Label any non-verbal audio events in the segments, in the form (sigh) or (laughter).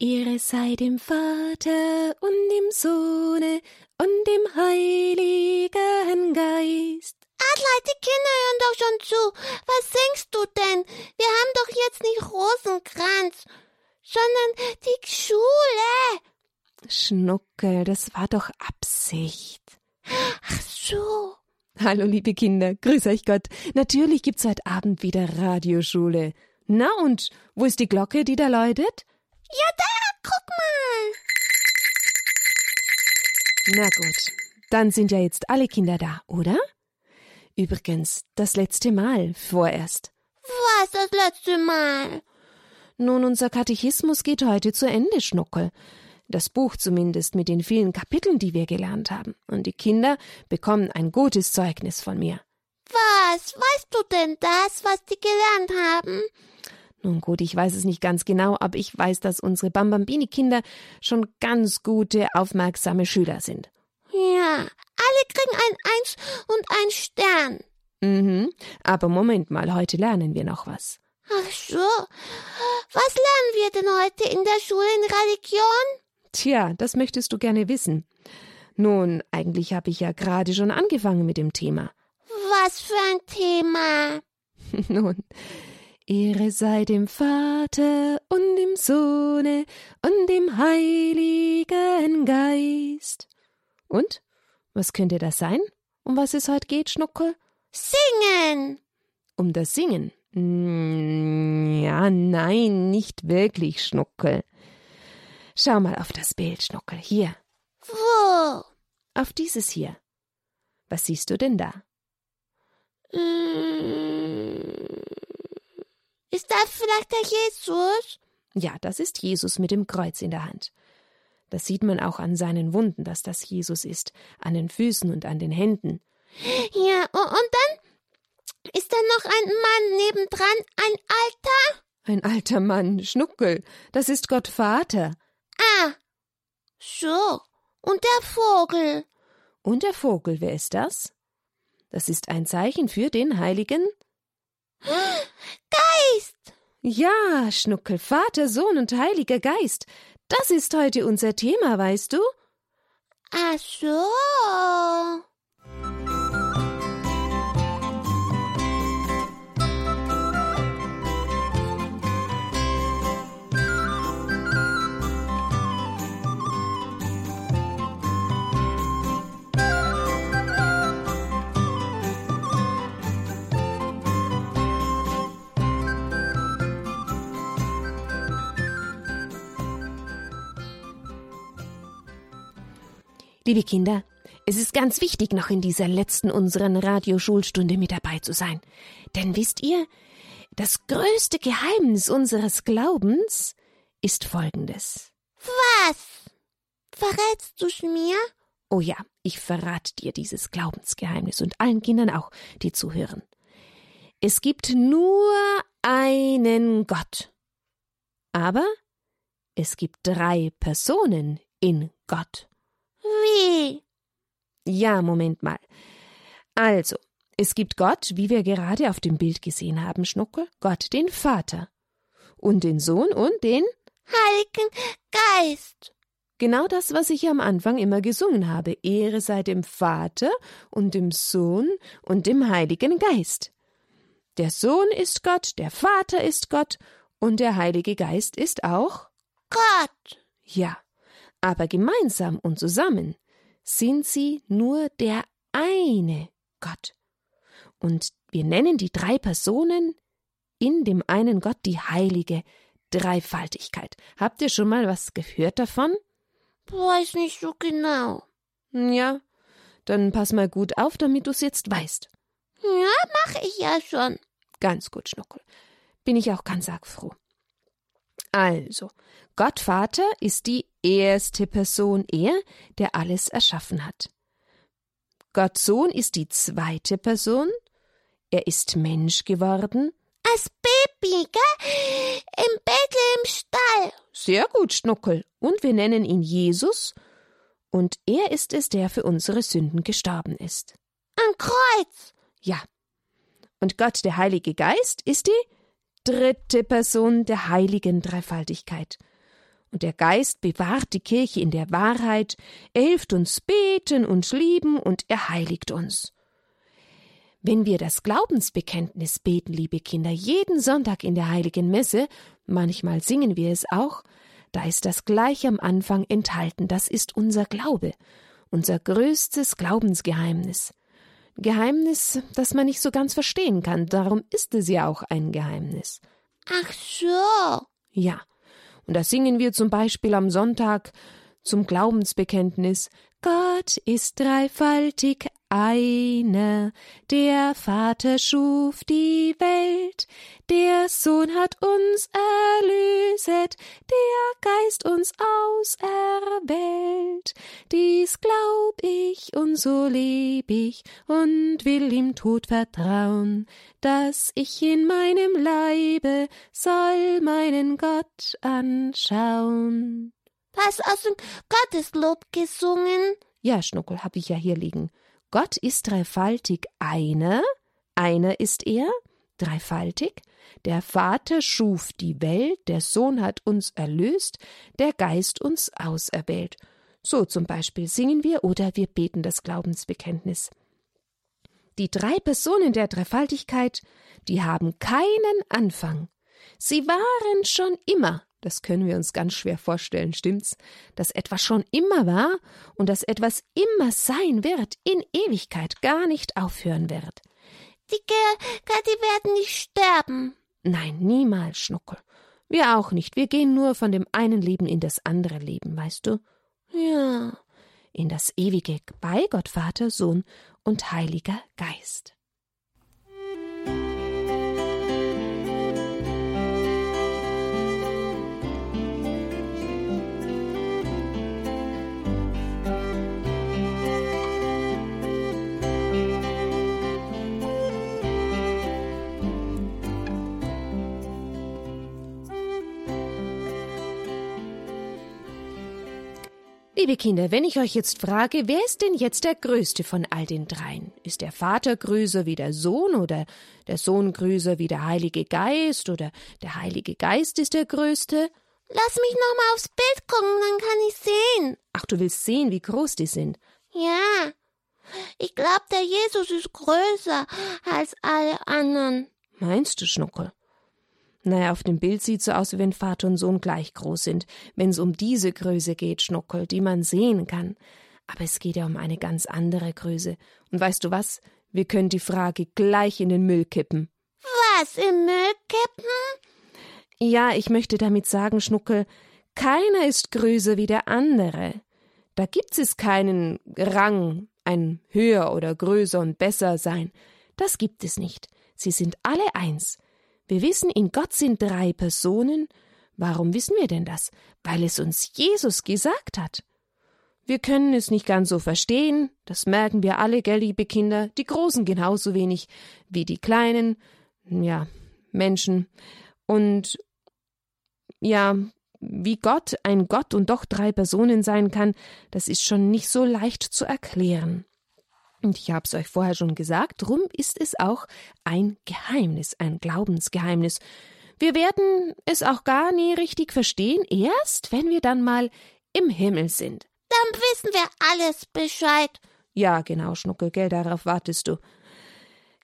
Ehre sei dem Vater und dem Sohne und dem Heiligen Geist. Adlai, die Kinder hören doch schon zu. Was singst du denn? Wir haben doch jetzt nicht Rosenkranz, sondern die Schule. Schnuckel, das war doch Absicht. Ach so. Hallo, liebe Kinder, grüß euch Gott. Natürlich gibt's heute Abend wieder Radioschule. Na und, wo ist die Glocke, die da läutet? Ja, da, guck mal. Na gut, dann sind ja jetzt alle Kinder da, oder? Übrigens, das letzte Mal vorerst. Was das letzte Mal? Nun, unser Katechismus geht heute zu Ende, Schnuckel. Das Buch zumindest mit den vielen Kapiteln, die wir gelernt haben. Und die Kinder bekommen ein gutes Zeugnis von mir. Was? Weißt du denn das, was die gelernt haben? Nun gut, ich weiß es nicht ganz genau, aber ich weiß, dass unsere Bambambini-Kinder schon ganz gute, aufmerksame Schüler sind. Ja, alle kriegen ein Eins und ein Stern. Mhm, aber Moment mal, heute lernen wir noch was. Ach so. Was lernen wir denn heute in der Schule in Religion? Tja, das möchtest du gerne wissen. Nun, eigentlich habe ich ja gerade schon angefangen mit dem Thema. Was für ein Thema? (laughs) Nun, Ehre sei dem Vater und dem Sohne und dem Heiligen Geist. Und? Was könnte das sein? Um was es heute geht, Schnuckel? Singen. Um das Singen? Mm, ja, nein, nicht wirklich, Schnuckel. Schau mal auf das Bild, Schnuckel. Hier. Wo? Auf dieses hier. Was siehst du denn da? Mm. Ist das vielleicht der Jesus? Ja, das ist Jesus mit dem Kreuz in der Hand. Das sieht man auch an seinen Wunden, dass das Jesus ist, an den Füßen und an den Händen. Ja, und dann ist da noch ein Mann nebendran, ein alter? Ein alter Mann, Schnuckel, das ist Gott Vater. Ah, so. Und der Vogel. Und der Vogel, wer ist das? Das ist ein Zeichen für den Heiligen Geist. Ja, Schnuckel, Vater, Sohn und Heiliger Geist. Das ist heute unser Thema, weißt du? Ach so. Liebe Kinder, es ist ganz wichtig, noch in dieser letzten unseren Radioschulstunde mit dabei zu sein. Denn wisst ihr, das größte Geheimnis unseres Glaubens ist folgendes. Was? Verrätst du's mir? Oh ja, ich verrate dir dieses Glaubensgeheimnis und allen Kindern auch, die zuhören. Es gibt nur einen Gott. Aber es gibt drei Personen in Gott. Wie? Ja, Moment mal. Also, es gibt Gott, wie wir gerade auf dem Bild gesehen haben, Schnuckel, Gott den Vater und den Sohn und den Heiligen Geist. Genau das, was ich am Anfang immer gesungen habe. Ehre sei dem Vater und dem Sohn und dem Heiligen Geist. Der Sohn ist Gott, der Vater ist Gott und der Heilige Geist ist auch Gott. Ja, aber gemeinsam und zusammen sind sie nur der eine Gott. Und wir nennen die drei Personen in dem einen Gott die heilige Dreifaltigkeit. Habt ihr schon mal was gehört davon? Weiß nicht so genau. Ja, dann pass mal gut auf, damit du's jetzt weißt. Ja, mache ich ja schon. Ganz gut, Schnuckel. Bin ich auch ganz arg froh. Also, Gott Vater ist die erste Person, er, der alles erschaffen hat. Gott Sohn ist die zweite Person, er ist Mensch geworden. Als Baby, gell? Im Bett im Stall. Sehr gut, Schnuckel. Und wir nennen ihn Jesus, und er ist es, der für unsere Sünden gestorben ist. Am Kreuz. Ja. Und Gott, der Heilige Geist, ist die dritte Person der heiligen Dreifaltigkeit. Und der Geist bewahrt die Kirche in der Wahrheit, er hilft uns beten und lieben und er heiligt uns. Wenn wir das Glaubensbekenntnis beten, liebe Kinder, jeden Sonntag in der heiligen Messe, manchmal singen wir es auch, da ist das gleich am Anfang enthalten, das ist unser Glaube, unser größtes Glaubensgeheimnis. Geheimnis, das man nicht so ganz verstehen kann, darum ist es ja auch ein Geheimnis. Ach so. Ja, und da singen wir zum Beispiel am Sonntag zum Glaubensbekenntnis Gott ist dreifaltig einer, der Vater schuf die Welt, der Sohn hat uns erlöset, der Geist uns auserwählt. Dies glaub ich und so leb ich und will ihm Tod vertrauen, dass ich in meinem Leibe soll meinen Gott anschauen. Hast aus dem Gotteslob gesungen? Ja, Schnuckel, hab ich ja hier liegen. Gott ist dreifaltig einer, einer ist er, dreifaltig. Der Vater schuf die Welt, der Sohn hat uns erlöst, der Geist uns auserwählt. So zum Beispiel singen wir oder wir beten das Glaubensbekenntnis. Die drei Personen der Dreifaltigkeit, die haben keinen Anfang. Sie waren schon immer das können wir uns ganz schwer vorstellen, stimmt's? Dass etwas schon immer war und dass etwas immer sein wird, in Ewigkeit gar nicht aufhören wird. Die Ger die werden nicht sterben. Nein, niemals, Schnuckel. Wir auch nicht. Wir gehen nur von dem einen Leben in das andere Leben, weißt du? Ja. In das ewige bei Gott Vater, Sohn und Heiliger Geist. Liebe Kinder, wenn ich euch jetzt frage, wer ist denn jetzt der Größte von all den dreien? Ist der Vater größer wie der Sohn oder der Sohn größer wie der Heilige Geist oder der Heilige Geist ist der Größte? Lass mich noch mal aufs Bild gucken, dann kann ich sehen. Ach, du willst sehen, wie groß die sind? Ja. Ich glaube, der Jesus ist größer als alle anderen. Meinst du, Schnuckel? Naja, auf dem Bild sieht so aus, wie wenn Vater und Sohn gleich groß sind, wenn es um diese Größe geht, Schnuckel, die man sehen kann. Aber es geht ja um eine ganz andere Größe. Und weißt du was? Wir können die Frage gleich in den Müll kippen. Was, im Müll kippen? Ja, ich möchte damit sagen, Schnuckel, keiner ist größer wie der andere. Da gibt es keinen Rang, ein höher oder größer und besser sein. Das gibt es nicht. Sie sind alle eins. Wir wissen, in Gott sind drei Personen. Warum wissen wir denn das? Weil es uns Jesus gesagt hat. Wir können es nicht ganz so verstehen, das merken wir alle, gell, liebe Kinder, die Großen genauso wenig wie die Kleinen, ja, Menschen. Und ja, wie Gott ein Gott und doch drei Personen sein kann, das ist schon nicht so leicht zu erklären. Und ich habe es euch vorher schon gesagt, drum ist es auch ein Geheimnis, ein Glaubensgeheimnis. Wir werden es auch gar nie richtig verstehen, erst wenn wir dann mal im Himmel sind. Dann wissen wir alles Bescheid. Ja, genau, Schnuckel, gell, darauf wartest du.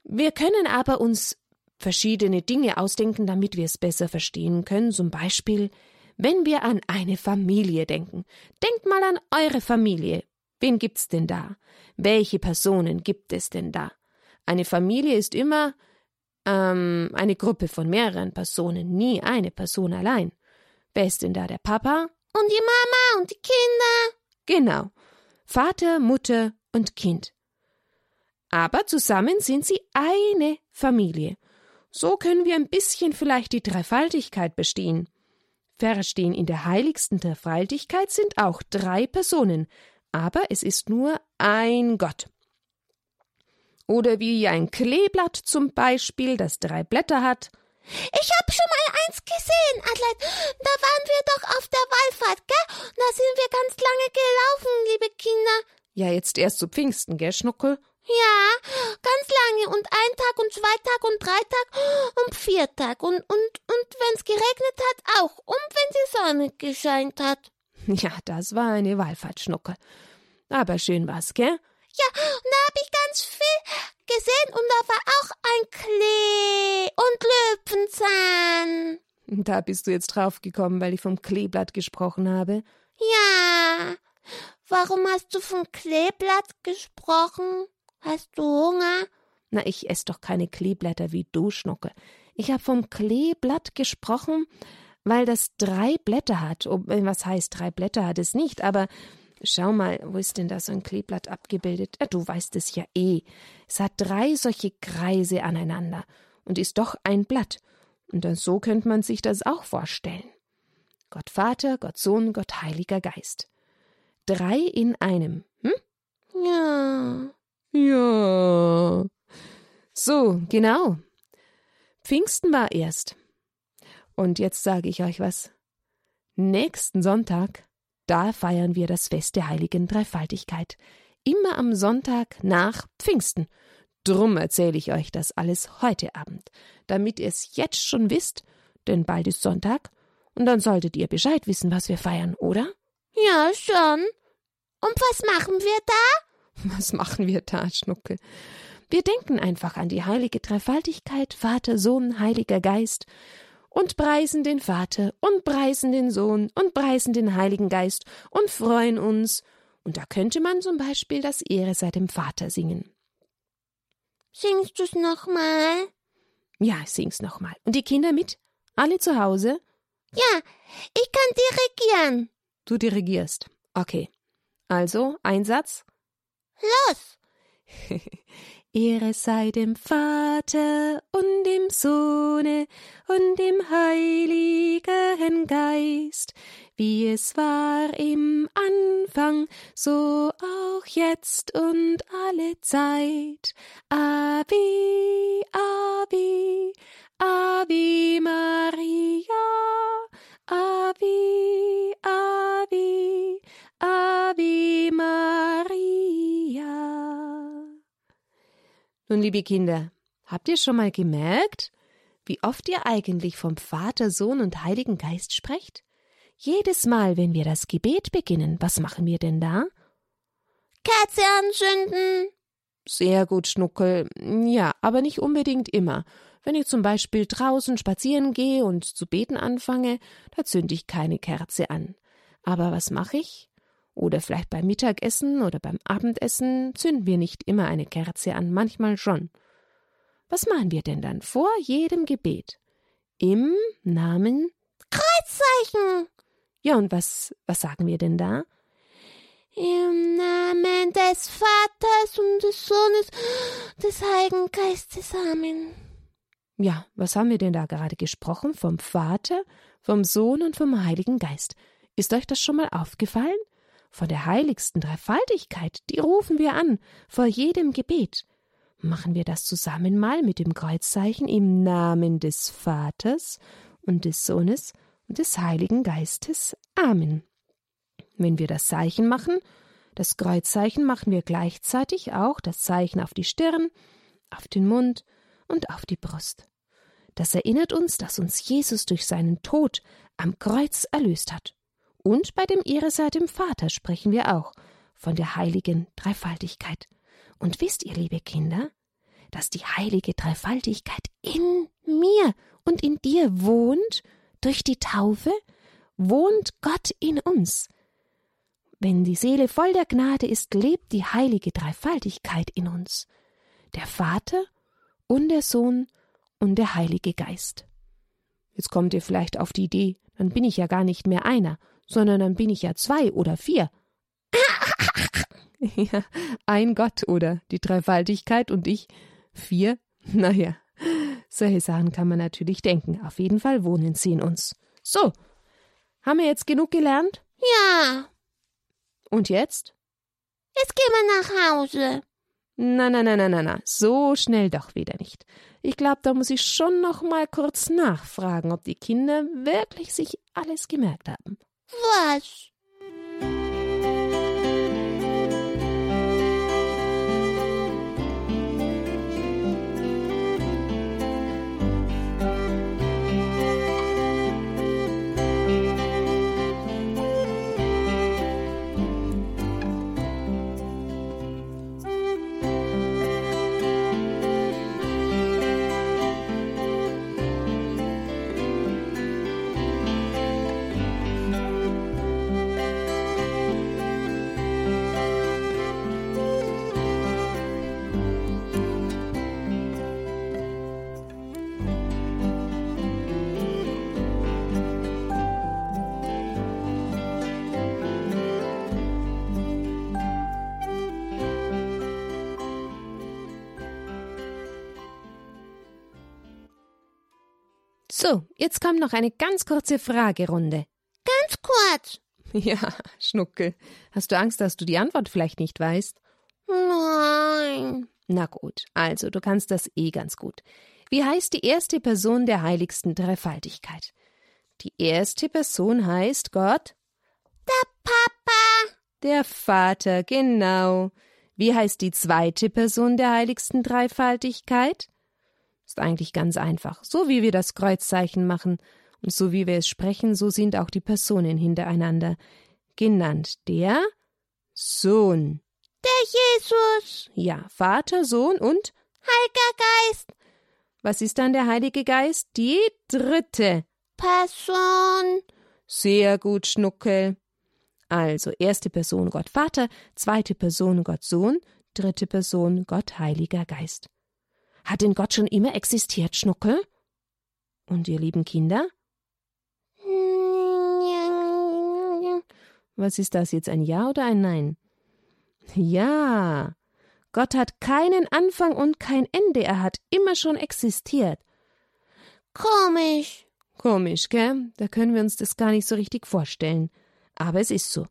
Wir können aber uns verschiedene Dinge ausdenken, damit wir es besser verstehen können. Zum Beispiel, wenn wir an eine Familie denken. Denkt mal an eure Familie. Wen gibt's denn da? Welche Personen gibt es denn da? Eine Familie ist immer ähm, eine Gruppe von mehreren Personen, nie eine Person allein. Wer ist denn da der Papa? Und die Mama und die Kinder. Genau. Vater, Mutter und Kind. Aber zusammen sind sie eine Familie. So können wir ein bisschen vielleicht die Dreifaltigkeit bestehen. Verstehen in der heiligsten Dreifaltigkeit sind auch drei Personen, aber es ist nur ein Gott. Oder wie ein Kleeblatt zum Beispiel, das drei Blätter hat. Ich hab schon mal eins gesehen, Adelaide. Da waren wir doch auf der Wallfahrt, gell? Und da sind wir ganz lange gelaufen, liebe Kinder. Ja, jetzt erst zu Pfingsten, gell, Schnuckel? Ja, ganz lange und ein Tag und zwei Tag und drei Tag und vier Tag und, und, und wenn's geregnet hat, auch. Und wenn die Sonne gescheint hat. Ja, das war eine Wallfahrtsschnucke. Aber schön war's, gell? Ja, und da hab ich ganz viel gesehen und da war auch ein Klee und Löwenzahn. Da bist du jetzt draufgekommen, weil ich vom Kleeblatt gesprochen habe. Ja. Warum hast du vom Kleeblatt gesprochen? Hast du Hunger? Na, ich ess doch keine Kleeblätter wie du, Schnucke. Ich hab vom Kleeblatt gesprochen, weil das drei Blätter hat. Äh, was heißt, drei Blätter hat es nicht, aber schau mal, wo ist denn da so ein Kleeblatt abgebildet? Ja, du weißt es ja eh. Es hat drei solche Kreise aneinander und ist doch ein Blatt. Und so könnte man sich das auch vorstellen. Gott Vater, Gott Sohn, Gott Heiliger Geist. Drei in einem, hm? Ja. Ja. So, genau. Pfingsten war erst. Und jetzt sage ich euch was. Nächsten Sonntag, da feiern wir das Fest der heiligen Dreifaltigkeit. Immer am Sonntag nach Pfingsten. Drum erzähle ich euch das alles heute Abend, damit ihr es jetzt schon wisst, denn bald ist Sonntag und dann solltet ihr Bescheid wissen, was wir feiern, oder? Ja, schon. Und was machen wir da? Was machen wir da, Schnucke? Wir denken einfach an die heilige Dreifaltigkeit, Vater, Sohn, Heiliger Geist und preisen den Vater und preisen den Sohn und preisen den Heiligen Geist und freuen uns. Und da könnte man zum Beispiel das Ehre sei dem Vater singen. Singst du's nochmal? Ja, ich sing's nochmal. Und die Kinder mit? Alle zu Hause? Ja, ich kann dirigieren. Du dirigierst. Okay. Also, Einsatz? Los! (laughs) Ehre sei dem Vater und dem Sohne und dem Heiligen Geist, wie es war im Anfang, so auch jetzt und alle Zeit. Ave, Ave, Ave Maria, Ave, Ave, Ave Maria. Nun, liebe Kinder, habt ihr schon mal gemerkt, wie oft ihr eigentlich vom Vater, Sohn und Heiligen Geist sprecht? Jedes Mal, wenn wir das Gebet beginnen, was machen wir denn da? Kerze anzünden. Sehr gut, Schnuckel. Ja, aber nicht unbedingt immer. Wenn ich zum Beispiel draußen spazieren gehe und zu beten anfange, da zünde ich keine Kerze an. Aber was mache ich? Oder vielleicht beim Mittagessen oder beim Abendessen zünden wir nicht immer eine Kerze an, manchmal schon. Was machen wir denn dann vor jedem Gebet? Im Namen Kreuzzeichen. Ja, und was, was sagen wir denn da? Im Namen des Vaters und des Sohnes, des Heiligen Geistes. Amen. Ja, was haben wir denn da gerade gesprochen? Vom Vater, vom Sohn und vom Heiligen Geist. Ist euch das schon mal aufgefallen? Von der heiligsten Dreifaltigkeit, die rufen wir an, vor jedem Gebet. Machen wir das zusammen mal mit dem Kreuzzeichen im Namen des Vaters und des Sohnes und des Heiligen Geistes. Amen. Wenn wir das Zeichen machen, das Kreuzzeichen machen wir gleichzeitig auch das Zeichen auf die Stirn, auf den Mund und auf die Brust. Das erinnert uns, dass uns Jesus durch seinen Tod am Kreuz erlöst hat. Und bei dem sei dem Vater sprechen wir auch von der heiligen Dreifaltigkeit. Und wisst ihr, liebe Kinder, dass die heilige Dreifaltigkeit in mir und in dir wohnt? Durch die Taufe wohnt Gott in uns. Wenn die Seele voll der Gnade ist, lebt die heilige Dreifaltigkeit in uns. Der Vater und der Sohn und der Heilige Geist. Jetzt kommt ihr vielleicht auf die Idee, dann bin ich ja gar nicht mehr einer, sondern dann bin ich ja zwei oder vier. (laughs) ja, ein Gott oder die Dreifaltigkeit und ich vier. (laughs) Naja, solche Sachen kann man natürlich denken. Auf jeden Fall wohnen sie in uns. So, haben wir jetzt genug gelernt? Ja. Und jetzt? Jetzt gehen wir nach Hause. Na, na, na, na, na, na, so schnell doch wieder nicht. Ich glaube, da muss ich schon noch mal kurz nachfragen, ob die Kinder wirklich sich alles gemerkt haben. Was? So, jetzt kommt noch eine ganz kurze Fragerunde. Ganz kurz. (laughs) Ja, Schnuckel. Hast du Angst, dass du die Antwort vielleicht nicht weißt? Nein. Na gut, also du kannst das eh ganz gut. Wie heißt die erste Person der heiligsten Dreifaltigkeit? Die erste Person heißt Gott? Der Papa. Der Vater, genau. Wie heißt die zweite Person der heiligsten Dreifaltigkeit? Ist eigentlich ganz einfach. So wie wir das Kreuzzeichen machen und so wie wir es sprechen, so sind auch die Personen hintereinander genannt. Der Sohn. Der Jesus. Ja, Vater, Sohn und Heiliger Geist. was ist dann der Heilige Geist? Die dritte. Person. Sehr gut, Schnuckel. Also erste Person Gott Vater, zweite Person Gott Sohn, dritte Person Gott Heiliger Geist. Hat denn Gott schon immer existiert, Schnuckel? Und ihr lieben Kinder? Was ist das jetzt, ein Ja oder ein Nein? Ja. Gott hat keinen Anfang und kein Ende, er hat immer schon existiert. Komisch. Komisch, gell? Da können wir uns das gar nicht so richtig vorstellen. Aber es ist so.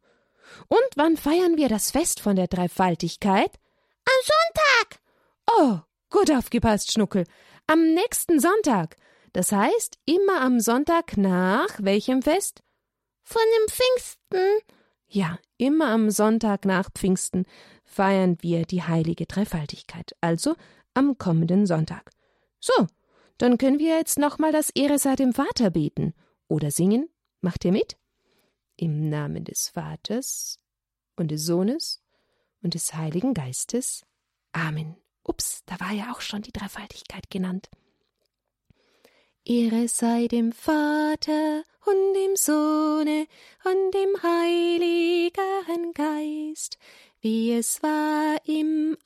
Und wann feiern wir das Fest von der Dreifaltigkeit? Am Sonntag. Oh, gut aufgepasst, Schnuckel. Am nächsten Sonntag. Das heißt, immer am Sonntag nach welchem Fest? Von dem Pfingsten. Ja, immer am Sonntag nach Pfingsten feiern wir die heilige Dreifaltigkeit, also am kommenden Sonntag. So, dann können wir jetzt nochmal das Ehre sei dem Vater beten. Oder singen. Macht ihr mit? Im Namen des Vaters und des Sohnes und des Heiligen Geistes. Amen. Ups, da war ja auch schon die Dreifaltigkeit genannt. Ehre sei dem Vater und dem Sohne und dem Heiligen Geist, wie es war im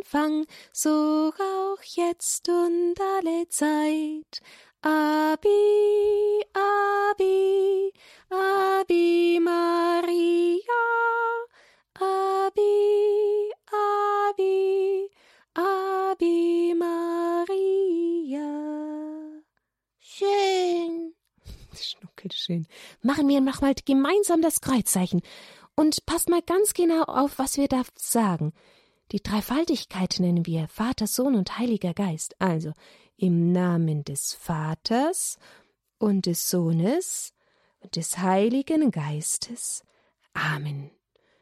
Anfang, so auch jetzt und alle Zeit. Abi, Abi, Abi Maria, Abi, Abi, Abi Maria. Schön. (laughs) Schnuckelschön. Machen wir nochmal gemeinsam das Kreuzzeichen. Und passt mal ganz genau auf, was wir da sagen. Die Dreifaltigkeit nennen wir Vater, Sohn und Heiliger Geist. Also im Namen des Vaters und des Sohnes und des Heiligen Geistes. Amen.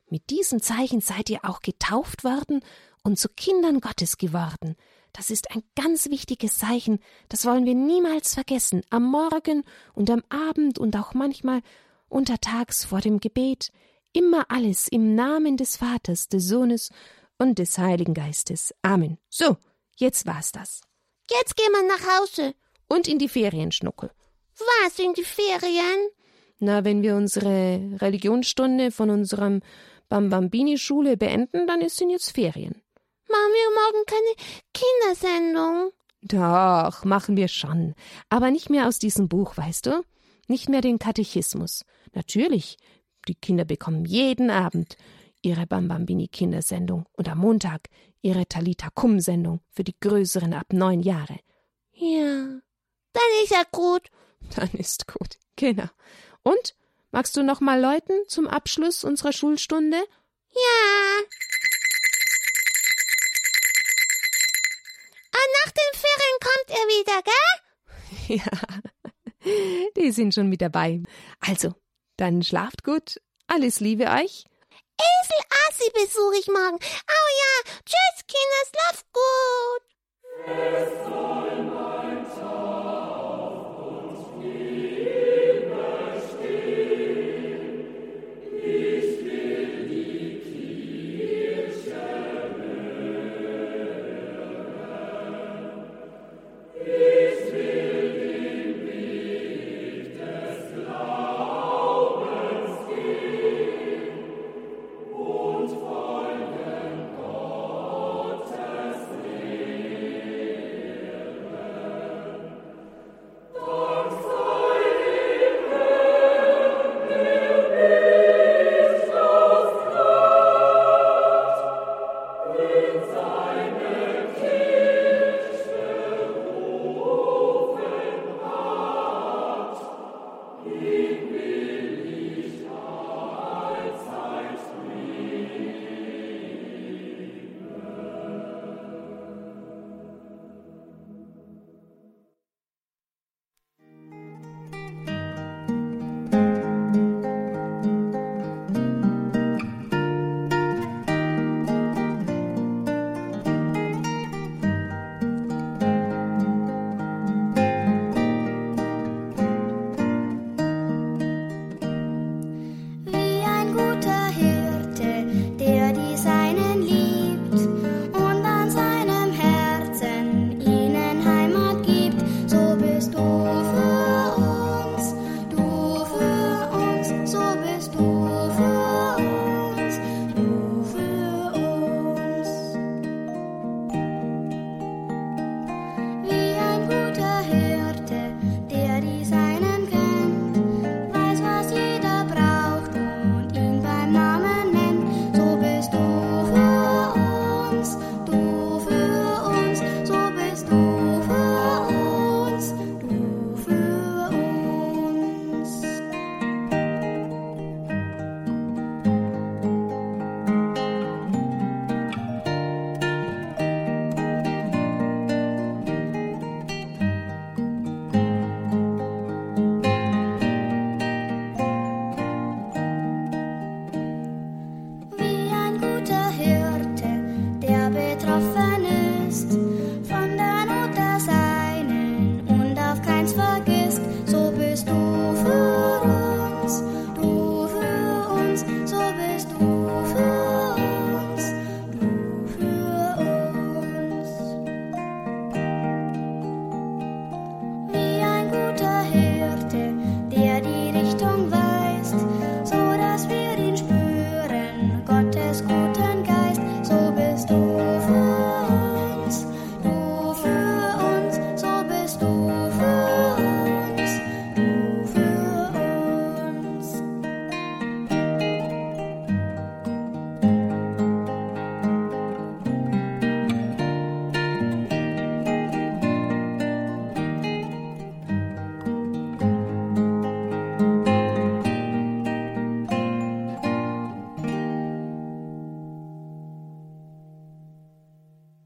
Mit diesem Zeichen seid ihr auch getauft worden und zu Kindern Gottes geworden. Das ist ein ganz wichtiges Zeichen, das wollen wir niemals vergessen, am Morgen und am Abend und auch manchmal untertags vor dem Gebet, immer alles im Namen des Vaters, des Sohnes und des Heiligen Geistes. Amen. So, jetzt war's das. Jetzt gehen wir nach Hause. Und in die Ferien, Schnuckel. Was in die Ferien? Na, wenn wir unsere Religionsstunde von unserem Bambambini-Schule beenden, dann ist sind jetzt Ferien. Machen wir morgen keine Kindersendung? Doch, machen wir schon. Aber nicht mehr aus diesem Buch, weißt du? Nicht mehr den Katechismus. Natürlich, die Kinder bekommen jeden Abend ihre Bambambini-Kindersendung und am Montag ihre Talita Kum-Sendung für die Größeren ab neun Jahre. Ja. Dann ist ja gut. Dann ist gut. Genau. Und? Magst du noch mal läuten zum Abschluss unserer Schulstunde? Ja. Nach den Ferien kommt er wieder, gell? (laughs) Ja, die sind schon mit dabei. Also, dann schlaft gut. Alles Liebe euch. Esel Assi besuche ich morgen. Oh ja. Tschüss, Kinder, schlaf gut.